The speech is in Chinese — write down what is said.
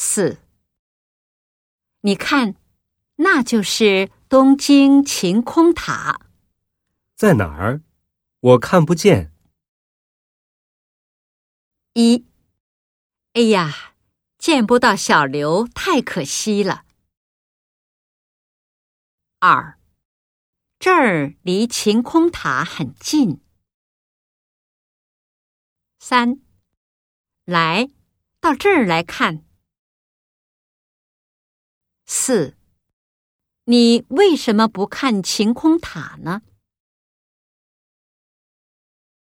四，你看，那就是东京晴空塔。在哪儿？我看不见。一，哎呀，见不到小刘，太可惜了。二，这儿离晴空塔很近。三，来到这儿来看。四，你为什么不看晴空塔呢？